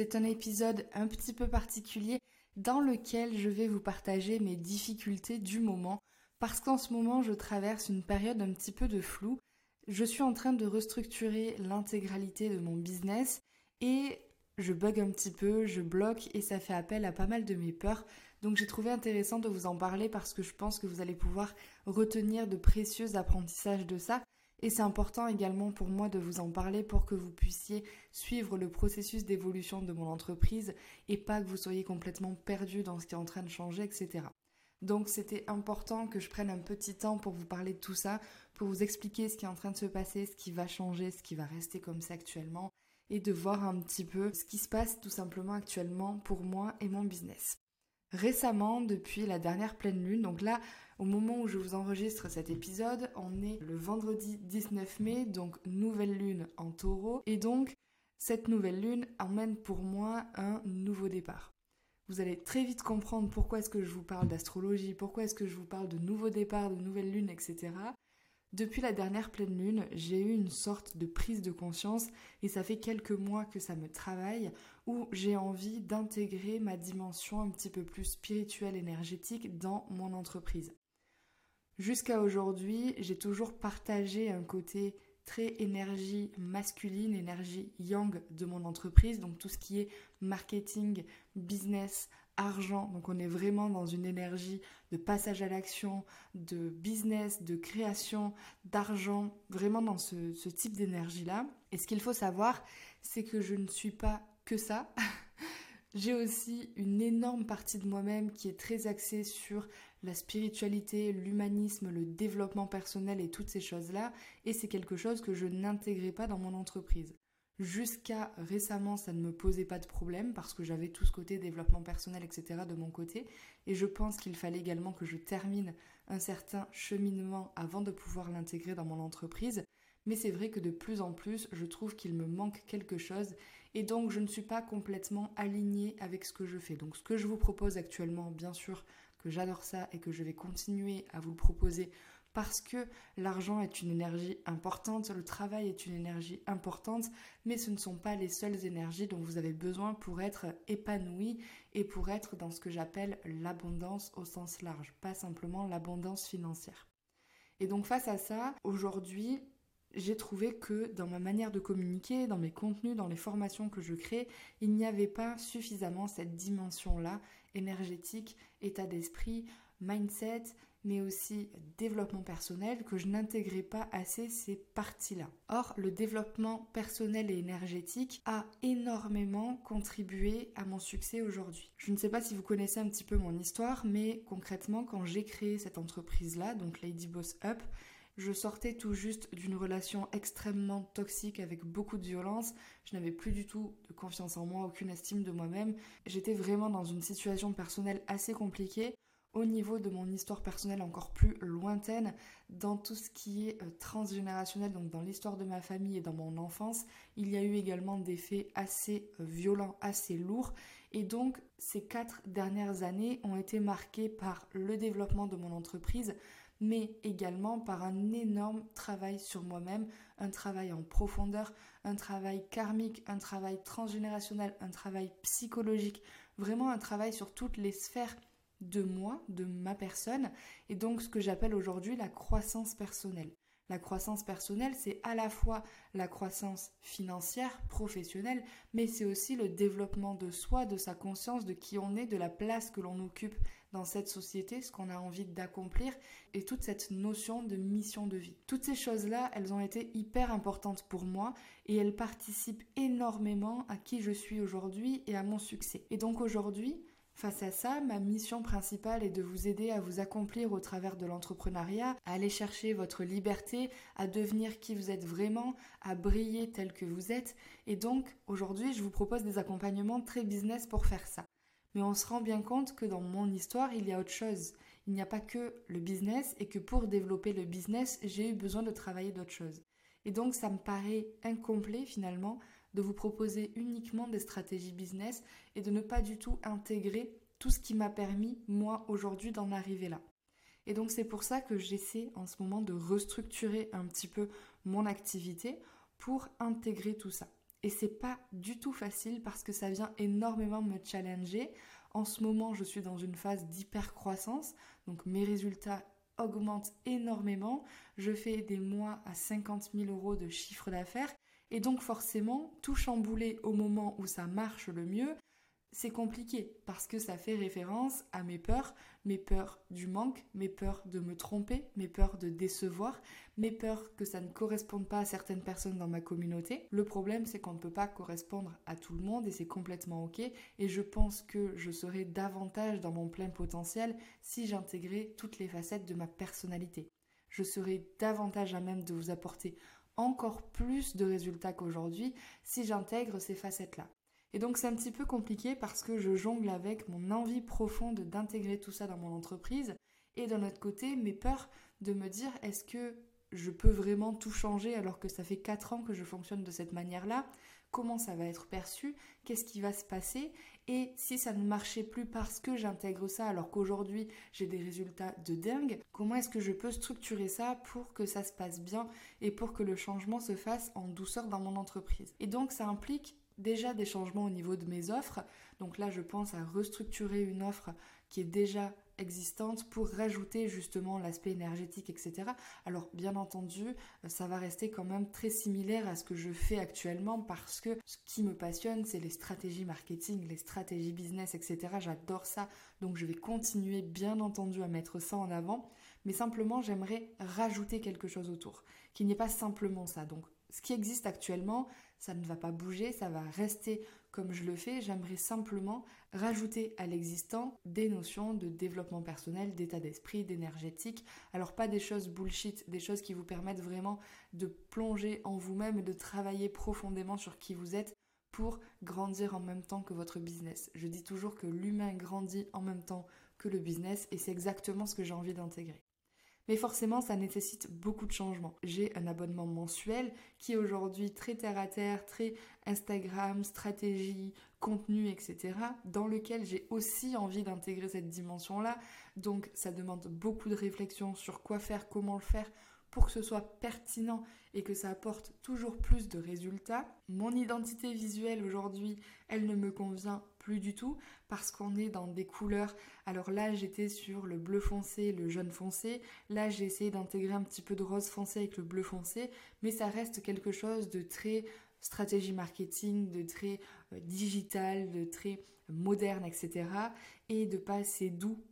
C'est un épisode un petit peu particulier dans lequel je vais vous partager mes difficultés du moment parce qu'en ce moment je traverse une période un petit peu de flou. Je suis en train de restructurer l'intégralité de mon business et je bug un petit peu, je bloque et ça fait appel à pas mal de mes peurs. Donc j'ai trouvé intéressant de vous en parler parce que je pense que vous allez pouvoir retenir de précieux apprentissages de ça. Et c'est important également pour moi de vous en parler pour que vous puissiez suivre le processus d'évolution de mon entreprise et pas que vous soyez complètement perdu dans ce qui est en train de changer, etc. Donc c'était important que je prenne un petit temps pour vous parler de tout ça, pour vous expliquer ce qui est en train de se passer, ce qui va changer, ce qui va rester comme ça actuellement, et de voir un petit peu ce qui se passe tout simplement actuellement pour moi et mon business. Récemment, depuis la dernière pleine lune, donc là, au moment où je vous enregistre cet épisode, on est le vendredi 19 mai, donc nouvelle lune en taureau, et donc cette nouvelle lune emmène pour moi un nouveau départ. Vous allez très vite comprendre pourquoi est-ce que je vous parle d'astrologie, pourquoi est-ce que je vous parle de nouveau départ, de nouvelle lune, etc. Depuis la dernière pleine lune, j'ai eu une sorte de prise de conscience et ça fait quelques mois que ça me travaille où j'ai envie d'intégrer ma dimension un petit peu plus spirituelle énergétique dans mon entreprise. Jusqu'à aujourd'hui, j'ai toujours partagé un côté très énergie masculine, énergie yang de mon entreprise, donc tout ce qui est marketing, business, argent. Donc on est vraiment dans une énergie de passage à l'action, de business, de création, d'argent, vraiment dans ce, ce type d'énergie-là. Et ce qu'il faut savoir, c'est que je ne suis pas que ça. J'ai aussi une énorme partie de moi-même qui est très axée sur la spiritualité, l'humanisme, le développement personnel et toutes ces choses-là, et c'est quelque chose que je n'intégrais pas dans mon entreprise. Jusqu'à récemment, ça ne me posait pas de problème parce que j'avais tout ce côté développement personnel, etc. de mon côté. Et je pense qu'il fallait également que je termine un certain cheminement avant de pouvoir l'intégrer dans mon entreprise. Mais c'est vrai que de plus en plus, je trouve qu'il me manque quelque chose et donc je ne suis pas complètement alignée avec ce que je fais. Donc ce que je vous propose actuellement, bien sûr que j'adore ça et que je vais continuer à vous le proposer parce que l'argent est une énergie importante, le travail est une énergie importante, mais ce ne sont pas les seules énergies dont vous avez besoin pour être épanoui et pour être dans ce que j'appelle l'abondance au sens large, pas simplement l'abondance financière. Et donc face à ça, aujourd'hui, j'ai trouvé que dans ma manière de communiquer, dans mes contenus, dans les formations que je crée, il n'y avait pas suffisamment cette dimension-là, énergétique, état d'esprit, mindset, mais aussi développement personnel, que je n'intégrais pas assez ces parties-là. Or, le développement personnel et énergétique a énormément contribué à mon succès aujourd'hui. Je ne sais pas si vous connaissez un petit peu mon histoire, mais concrètement, quand j'ai créé cette entreprise-là, donc Lady Boss Up, je sortais tout juste d'une relation extrêmement toxique avec beaucoup de violence. Je n'avais plus du tout de confiance en moi, aucune estime de moi-même. J'étais vraiment dans une situation personnelle assez compliquée. Au niveau de mon histoire personnelle encore plus lointaine, dans tout ce qui est euh, transgénérationnel, donc dans l'histoire de ma famille et dans mon enfance, il y a eu également des faits assez euh, violents, assez lourds. Et donc, ces quatre dernières années ont été marquées par le développement de mon entreprise, mais également par un énorme travail sur moi-même, un travail en profondeur, un travail karmique, un travail transgénérationnel, un travail psychologique, vraiment un travail sur toutes les sphères de moi, de ma personne, et donc ce que j'appelle aujourd'hui la croissance personnelle. La croissance personnelle, c'est à la fois la croissance financière, professionnelle, mais c'est aussi le développement de soi, de sa conscience, de qui on est, de la place que l'on occupe dans cette société, ce qu'on a envie d'accomplir, et toute cette notion de mission de vie. Toutes ces choses-là, elles ont été hyper importantes pour moi, et elles participent énormément à qui je suis aujourd'hui et à mon succès. Et donc aujourd'hui, Face à ça, ma mission principale est de vous aider à vous accomplir au travers de l'entrepreneuriat, à aller chercher votre liberté, à devenir qui vous êtes vraiment, à briller tel que vous êtes. Et donc, aujourd'hui, je vous propose des accompagnements très business pour faire ça. Mais on se rend bien compte que dans mon histoire, il y a autre chose. Il n'y a pas que le business et que pour développer le business, j'ai eu besoin de travailler d'autres choses. Et donc, ça me paraît incomplet finalement de vous proposer uniquement des stratégies business et de ne pas du tout intégrer tout ce qui m'a permis, moi, aujourd'hui, d'en arriver là. Et donc c'est pour ça que j'essaie en ce moment de restructurer un petit peu mon activité pour intégrer tout ça. Et c'est pas du tout facile parce que ça vient énormément me challenger. En ce moment, je suis dans une phase d'hyper croissance, donc mes résultats augmentent énormément. Je fais des mois à 50 000 euros de chiffre d'affaires et donc forcément, tout chambouler au moment où ça marche le mieux, c'est compliqué parce que ça fait référence à mes peurs, mes peurs du manque, mes peurs de me tromper, mes peurs de décevoir, mes peurs que ça ne corresponde pas à certaines personnes dans ma communauté. Le problème, c'est qu'on ne peut pas correspondre à tout le monde et c'est complètement ok. Et je pense que je serais davantage dans mon plein potentiel si j'intégrais toutes les facettes de ma personnalité. Je serais davantage à même de vous apporter encore plus de résultats qu'aujourd'hui si j'intègre ces facettes-là. Et donc c'est un petit peu compliqué parce que je jongle avec mon envie profonde d'intégrer tout ça dans mon entreprise et d'un autre côté mes peurs de me dire est-ce que je peux vraiment tout changer alors que ça fait 4 ans que je fonctionne de cette manière-là? Comment ça va être perçu Qu'est-ce qui va se passer Et si ça ne marchait plus parce que j'intègre ça alors qu'aujourd'hui j'ai des résultats de dingue, comment est-ce que je peux structurer ça pour que ça se passe bien et pour que le changement se fasse en douceur dans mon entreprise? Et donc ça implique déjà des changements au niveau de mes offres. Donc là, je pense à restructurer une offre qui est déjà existante pour rajouter justement l'aspect énergétique, etc. Alors bien entendu, ça va rester quand même très similaire à ce que je fais actuellement parce que ce qui me passionne, c'est les stratégies marketing, les stratégies business, etc. J'adore ça, donc je vais continuer bien entendu à mettre ça en avant, mais simplement j'aimerais rajouter quelque chose autour, qu'il n'y ait pas simplement ça. Donc ce qui existe actuellement, ça ne va pas bouger, ça va rester comme je le fais. J'aimerais simplement rajouter à l'existant des notions de développement personnel, d'état d'esprit, d'énergétique. Alors pas des choses bullshit, des choses qui vous permettent vraiment de plonger en vous-même et de travailler profondément sur qui vous êtes pour grandir en même temps que votre business. Je dis toujours que l'humain grandit en même temps que le business et c'est exactement ce que j'ai envie d'intégrer. Mais forcément, ça nécessite beaucoup de changements. J'ai un abonnement mensuel qui est aujourd'hui très terre à terre, très Instagram, stratégie, contenu, etc. Dans lequel j'ai aussi envie d'intégrer cette dimension-là. Donc ça demande beaucoup de réflexion sur quoi faire, comment le faire pour que ce soit pertinent et que ça apporte toujours plus de résultats. Mon identité visuelle aujourd'hui, elle ne me convient plus du tout parce qu'on est dans des couleurs. Alors là, j'étais sur le bleu foncé, le jaune foncé. Là, j'ai essayé d'intégrer un petit peu de rose foncé avec le bleu foncé, mais ça reste quelque chose de très stratégie marketing, de très euh, digital, de très moderne, etc. Et de pas assez doux,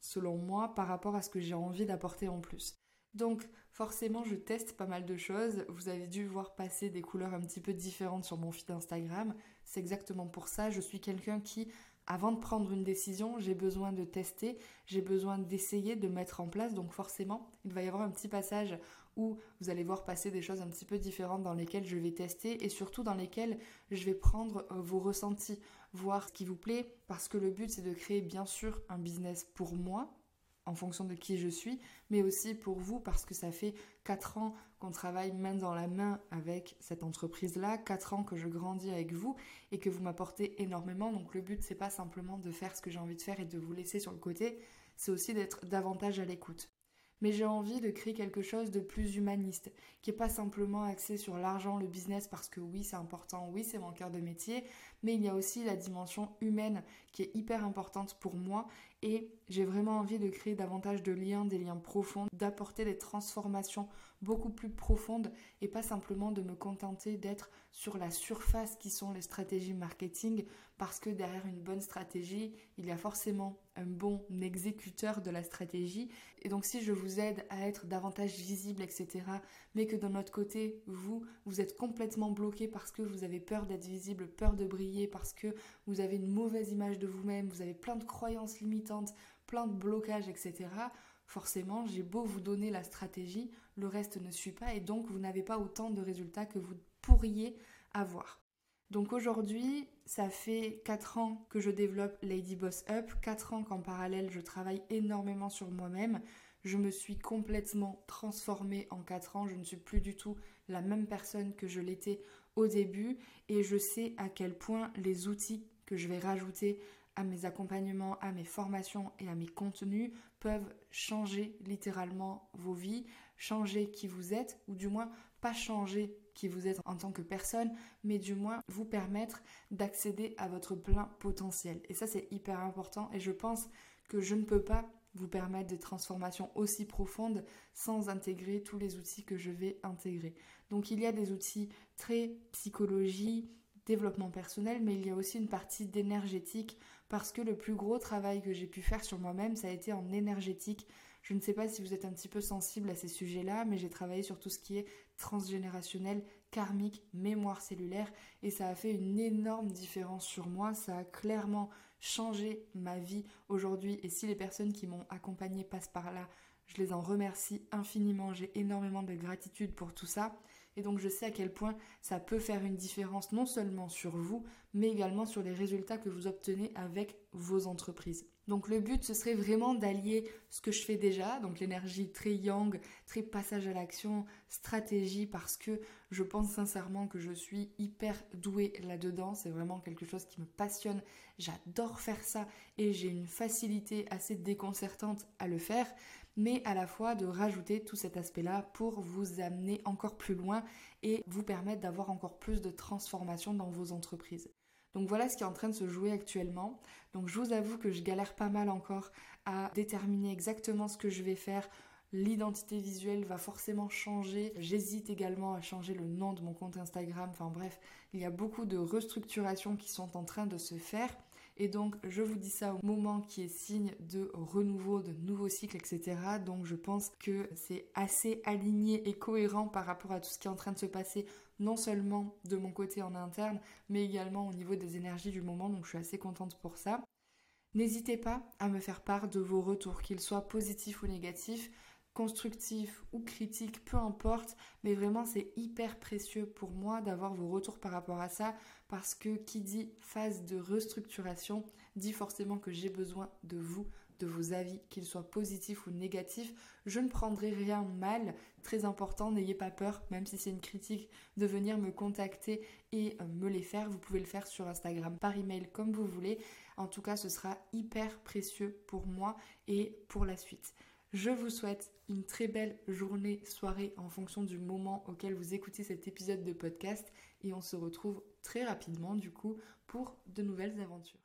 selon moi, par rapport à ce que j'ai envie d'apporter en plus. Donc forcément, je teste pas mal de choses. Vous avez dû voir passer des couleurs un petit peu différentes sur mon feed Instagram. C'est exactement pour ça. Je suis quelqu'un qui, avant de prendre une décision, j'ai besoin de tester, j'ai besoin d'essayer, de mettre en place. Donc forcément, il va y avoir un petit passage où vous allez voir passer des choses un petit peu différentes dans lesquelles je vais tester et surtout dans lesquelles je vais prendre euh, vos ressentis, voir ce qui vous plaît, parce que le but c'est de créer bien sûr un business pour moi, en fonction de qui je suis, mais aussi pour vous parce que ça fait 4 ans qu'on travaille main dans la main avec cette entreprise-là, 4 ans que je grandis avec vous et que vous m'apportez énormément. Donc le but c'est pas simplement de faire ce que j'ai envie de faire et de vous laisser sur le côté, c'est aussi d'être davantage à l'écoute mais j'ai envie de créer quelque chose de plus humaniste, qui n'est pas simplement axé sur l'argent, le business, parce que oui, c'est important, oui, c'est mon cœur de métier, mais il y a aussi la dimension humaine qui est hyper importante pour moi et j'ai vraiment envie de créer davantage de liens, des liens profonds, d'apporter des transformations beaucoup plus profondes et pas simplement de me contenter d'être sur la surface qui sont les stratégies marketing parce que derrière une bonne stratégie, il y a forcément un bon exécuteur de la stratégie. Et donc si je vous aide à être davantage visible, etc., mais que d'un autre côté, vous, vous êtes complètement bloqué parce que vous avez peur d'être visible, peur de briller, parce que vous avez une mauvaise image de vous-même, vous avez plein de croyances limitantes, plein de blocages, etc., forcément, j'ai beau vous donner la stratégie, le reste ne suit pas et donc vous n'avez pas autant de résultats que vous pourriez avoir. Donc aujourd'hui, ça fait 4 ans que je développe Lady Boss Up, 4 ans qu'en parallèle je travaille énormément sur moi-même. Je me suis complètement transformée en 4 ans, je ne suis plus du tout la même personne que je l'étais au début et je sais à quel point les outils que je vais rajouter à mes accompagnements, à mes formations et à mes contenus peuvent changer littéralement vos vies, changer qui vous êtes ou du moins pas changer qui vous êtes en tant que personne, mais du moins vous permettre d'accéder à votre plein potentiel. Et ça c'est hyper important et je pense que je ne peux pas vous permettre des transformations aussi profondes sans intégrer tous les outils que je vais intégrer. Donc il y a des outils très psychologie, développement personnel, mais il y a aussi une partie d'énergétique parce que le plus gros travail que j'ai pu faire sur moi-même, ça a été en énergétique. Je ne sais pas si vous êtes un petit peu sensible à ces sujets-là, mais j'ai travaillé sur tout ce qui est transgénérationnel, karmique, mémoire cellulaire, et ça a fait une énorme différence sur moi. Ça a clairement changé ma vie aujourd'hui, et si les personnes qui m'ont accompagné passent par là, je les en remercie infiniment. J'ai énormément de gratitude pour tout ça. Et donc je sais à quel point ça peut faire une différence non seulement sur vous, mais également sur les résultats que vous obtenez avec vos entreprises. Donc le but, ce serait vraiment d'allier ce que je fais déjà, donc l'énergie très yang, très passage à l'action, stratégie, parce que je pense sincèrement que je suis hyper douée là-dedans. C'est vraiment quelque chose qui me passionne. J'adore faire ça et j'ai une facilité assez déconcertante à le faire mais à la fois de rajouter tout cet aspect-là pour vous amener encore plus loin et vous permettre d'avoir encore plus de transformation dans vos entreprises. Donc voilà ce qui est en train de se jouer actuellement. Donc je vous avoue que je galère pas mal encore à déterminer exactement ce que je vais faire. L'identité visuelle va forcément changer. J'hésite également à changer le nom de mon compte Instagram. Enfin bref, il y a beaucoup de restructurations qui sont en train de se faire. Et donc, je vous dis ça au moment qui est signe de renouveau, de nouveau cycle, etc. Donc, je pense que c'est assez aligné et cohérent par rapport à tout ce qui est en train de se passer, non seulement de mon côté en interne, mais également au niveau des énergies du moment. Donc, je suis assez contente pour ça. N'hésitez pas à me faire part de vos retours, qu'ils soient positifs ou négatifs constructif ou critique, peu importe, mais vraiment c'est hyper précieux pour moi d'avoir vos retours par rapport à ça parce que qui dit phase de restructuration dit forcément que j'ai besoin de vous, de vos avis, qu'ils soient positifs ou négatifs. Je ne prendrai rien mal, très important, n'ayez pas peur, même si c'est une critique, de venir me contacter et euh, me les faire. Vous pouvez le faire sur Instagram, par email, comme vous voulez. En tout cas, ce sera hyper précieux pour moi et pour la suite. Je vous souhaite une très belle journée, soirée en fonction du moment auquel vous écoutez cet épisode de podcast et on se retrouve très rapidement du coup pour de nouvelles aventures.